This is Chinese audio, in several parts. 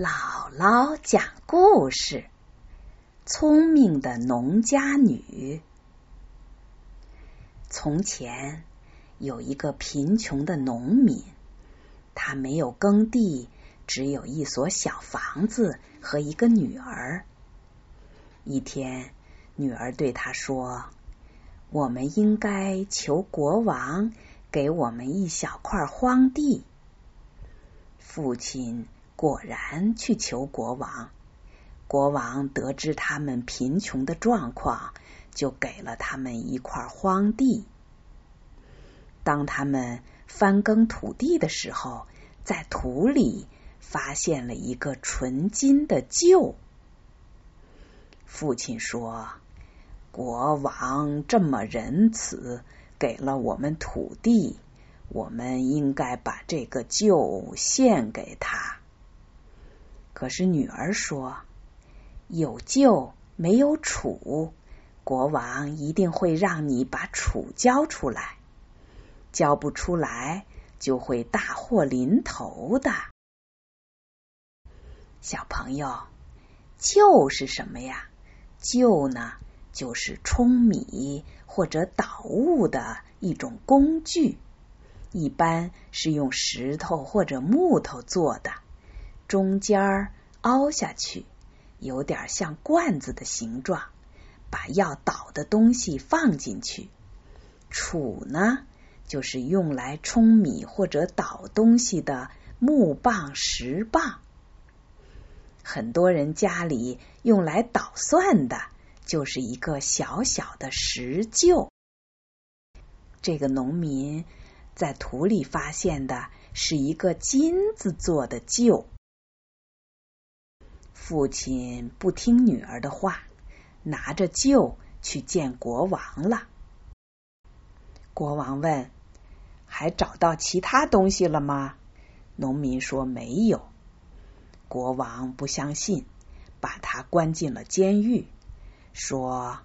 姥姥讲故事：聪明的农家女。从前有一个贫穷的农民，他没有耕地，只有一所小房子和一个女儿。一天，女儿对他说：“我们应该求国王给我们一小块荒地。”父亲。果然去求国王，国王得知他们贫穷的状况，就给了他们一块荒地。当他们翻耕土地的时候，在土里发现了一个纯金的臼。父亲说：“国王这么仁慈，给了我们土地，我们应该把这个臼献给他。”可是女儿说：“有臼没有杵，国王一定会让你把杵交出来。交不出来，就会大祸临头的。”小朋友，臼是什么呀？臼呢，就是舂米或者捣物的一种工具，一般是用石头或者木头做的。中间儿凹下去，有点像罐子的形状，把要倒的东西放进去。杵呢，就是用来舂米或者倒东西的木棒、石棒。很多人家里用来捣蒜的，就是一个小小的石臼。这个农民在土里发现的是一个金子做的臼。父亲不听女儿的话，拿着旧去见国王了。国王问：“还找到其他东西了吗？”农民说：“没有。”国王不相信，把他关进了监狱，说：“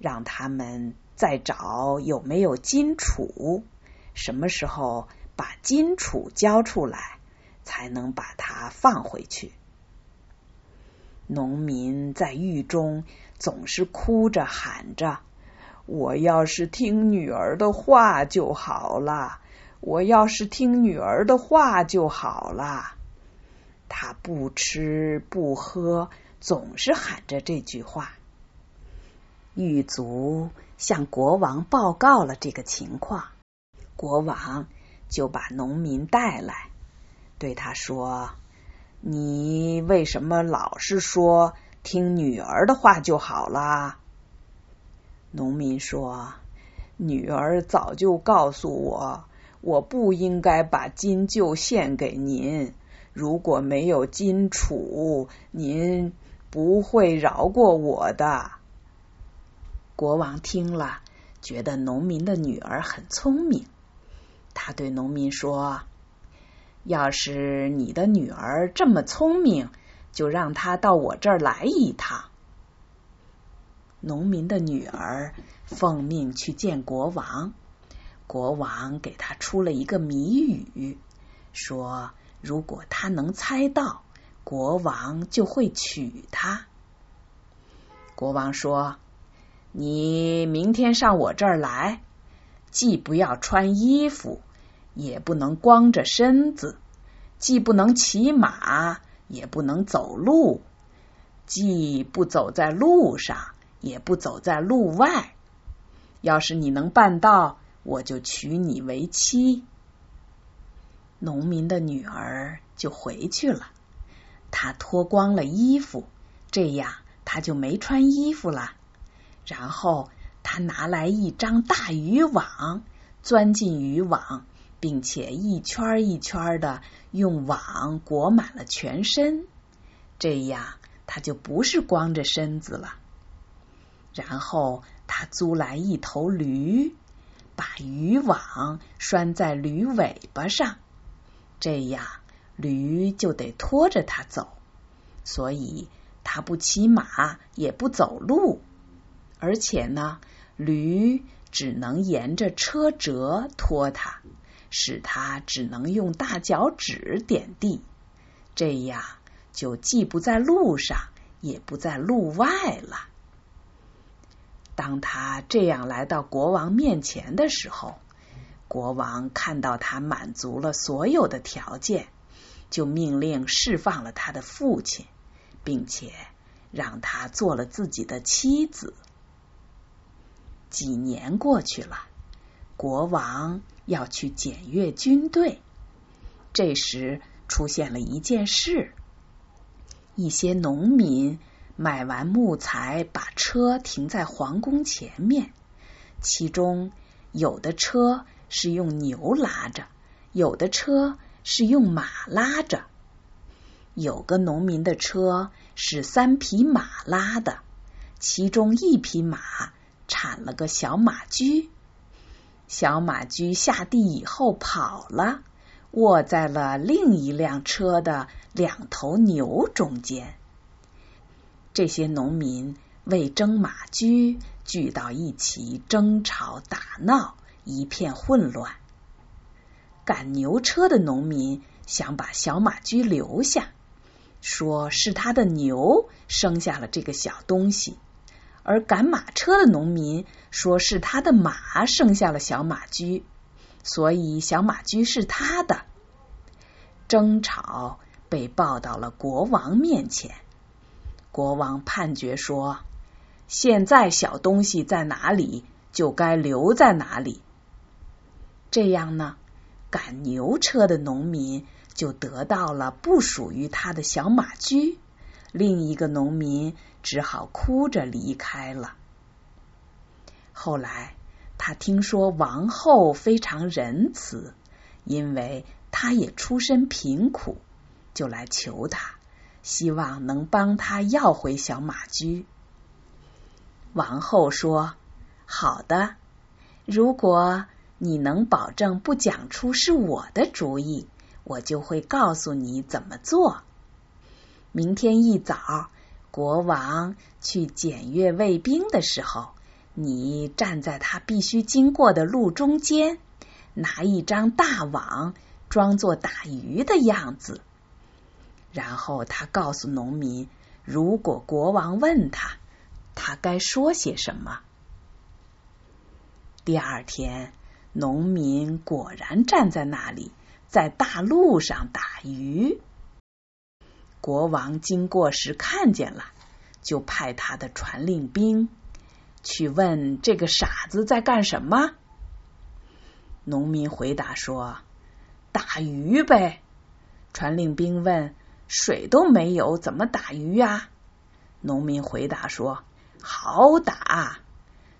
让他们再找有没有金杵，什么时候把金杵交出来，才能把他放回去。”农民在狱中总是哭着喊着：“我要是听女儿的话就好了，我要是听女儿的话就好了。”他不吃不喝，总是喊着这句话。狱卒向国王报告了这个情况，国王就把农民带来，对他说。你为什么老是说听女儿的话就好啦？农民说：“女儿早就告诉我，我不应该把金就献给您。如果没有金楚，您不会饶过我的。”国王听了，觉得农民的女儿很聪明，他对农民说。要是你的女儿这么聪明，就让她到我这儿来一趟。农民的女儿奉命去见国王，国王给她出了一个谜语，说如果他能猜到，国王就会娶她。国王说：“你明天上我这儿来，既不要穿衣服。”也不能光着身子，既不能骑马，也不能走路，既不走在路上，也不走在路外。要是你能办到，我就娶你为妻。农民的女儿就回去了，她脱光了衣服，这样她就没穿衣服了。然后她拿来一张大渔网，钻进渔网。并且一圈一圈的用网裹满了全身，这样他就不是光着身子了。然后他租来一头驴，把渔网拴在驴尾巴上，这样驴就得拖着他走，所以他不骑马也不走路，而且呢，驴只能沿着车辙拖他。使他只能用大脚趾点地，这样就既不在路上，也不在路外了。当他这样来到国王面前的时候，国王看到他满足了所有的条件，就命令释放了他的父亲，并且让他做了自己的妻子。几年过去了，国王要去检阅军队。这时出现了一件事：一些农民买完木材，把车停在皇宫前面。其中有的车是用牛拉着，有的车是用马拉着。有个农民的车是三匹马拉的，其中一匹马。产了个小马驹，小马驹下地以后跑了，卧在了另一辆车的两头牛中间。这些农民为争马驹聚到一起，争吵打闹，一片混乱。赶牛车的农民想把小马驹留下，说是他的牛生下了这个小东西。而赶马车的农民说是他的马生下了小马驹，所以小马驹是他的。争吵被报到了国王面前，国王判决说：现在小东西在哪里，就该留在哪里。这样呢，赶牛车的农民就得到了不属于他的小马驹。另一个农民只好哭着离开了。后来，他听说王后非常仁慈，因为他也出身贫苦，就来求他，希望能帮他要回小马驹。王后说：“好的，如果你能保证不讲出是我的主意，我就会告诉你怎么做。”明天一早，国王去检阅卫兵的时候，你站在他必须经过的路中间，拿一张大网，装作打鱼的样子。然后他告诉农民，如果国王问他，他该说些什么。第二天，农民果然站在那里，在大路上打鱼。国王经过时看见了，就派他的传令兵去问这个傻子在干什么。农民回答说：“打鱼呗。”传令兵问：“水都没有，怎么打鱼呀？”农民回答说：“好打，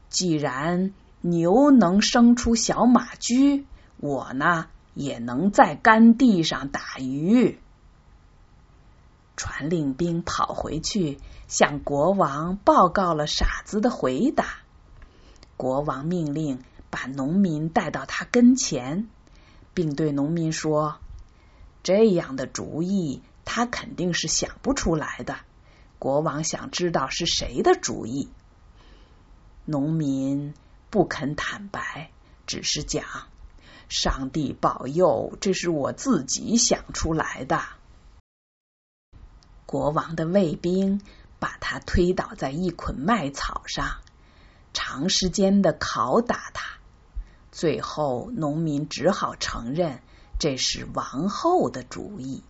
既然牛能生出小马驹，我呢也能在干地上打鱼。”传令兵跑回去，向国王报告了傻子的回答。国王命令把农民带到他跟前，并对农民说：“这样的主意，他肯定是想不出来的。”国王想知道是谁的主意。农民不肯坦白，只是讲：“上帝保佑，这是我自己想出来的。”国王的卫兵把他推倒在一捆麦草上，长时间的拷打他。最后，农民只好承认这是王后的主意。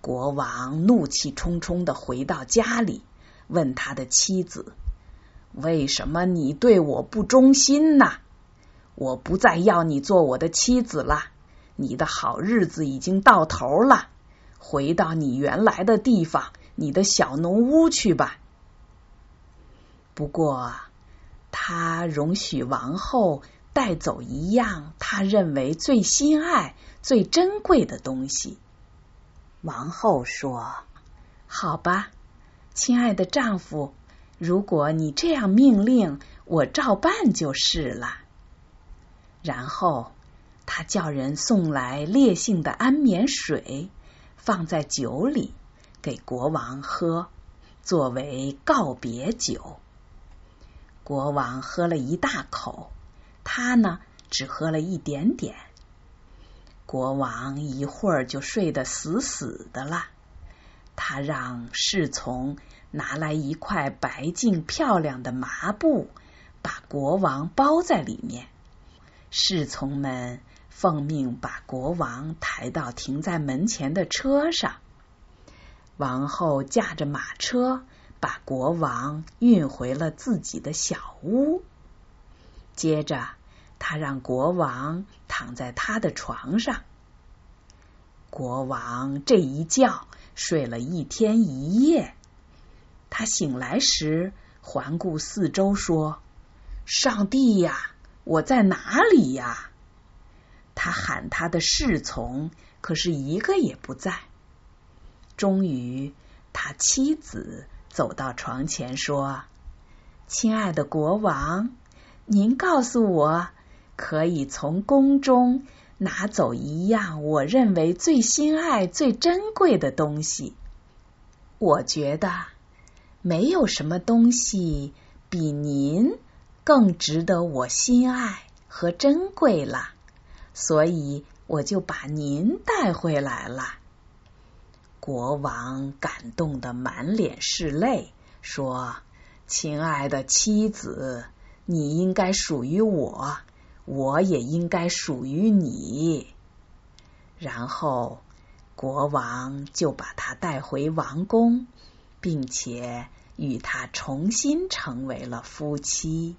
国王怒气冲冲的回到家里，问他的妻子：“为什么你对我不忠心呢？我不再要你做我的妻子了，你的好日子已经到头了。”回到你原来的地方，你的小农屋去吧。不过，他容许王后带走一样他认为最心爱、最珍贵的东西。王后说：“好吧，亲爱的丈夫，如果你这样命令，我照办就是了。”然后，他叫人送来烈性的安眠水。放在酒里给国王喝，作为告别酒。国王喝了一大口，他呢只喝了一点点。国王一会儿就睡得死死的了。他让侍从拿来一块白净漂亮的麻布，把国王包在里面。侍从们奉命把国王抬到停在门前的车上。王后驾着马车，把国王运回了自己的小屋。接着。他让国王躺在他的床上。国王这一觉睡了一天一夜。他醒来时环顾四周，说：“上帝呀，我在哪里呀？”他喊他的侍从，可是一个也不在。终于，他妻子走到床前，说：“亲爱的国王，您告诉我。”可以从宫中拿走一样我认为最心爱、最珍贵的东西。我觉得没有什么东西比您更值得我心爱和珍贵了，所以我就把您带回来了。国王感动的满脸是泪，说：“亲爱的妻子，你应该属于我。”我也应该属于你。然后国王就把他带回王宫，并且与他重新成为了夫妻。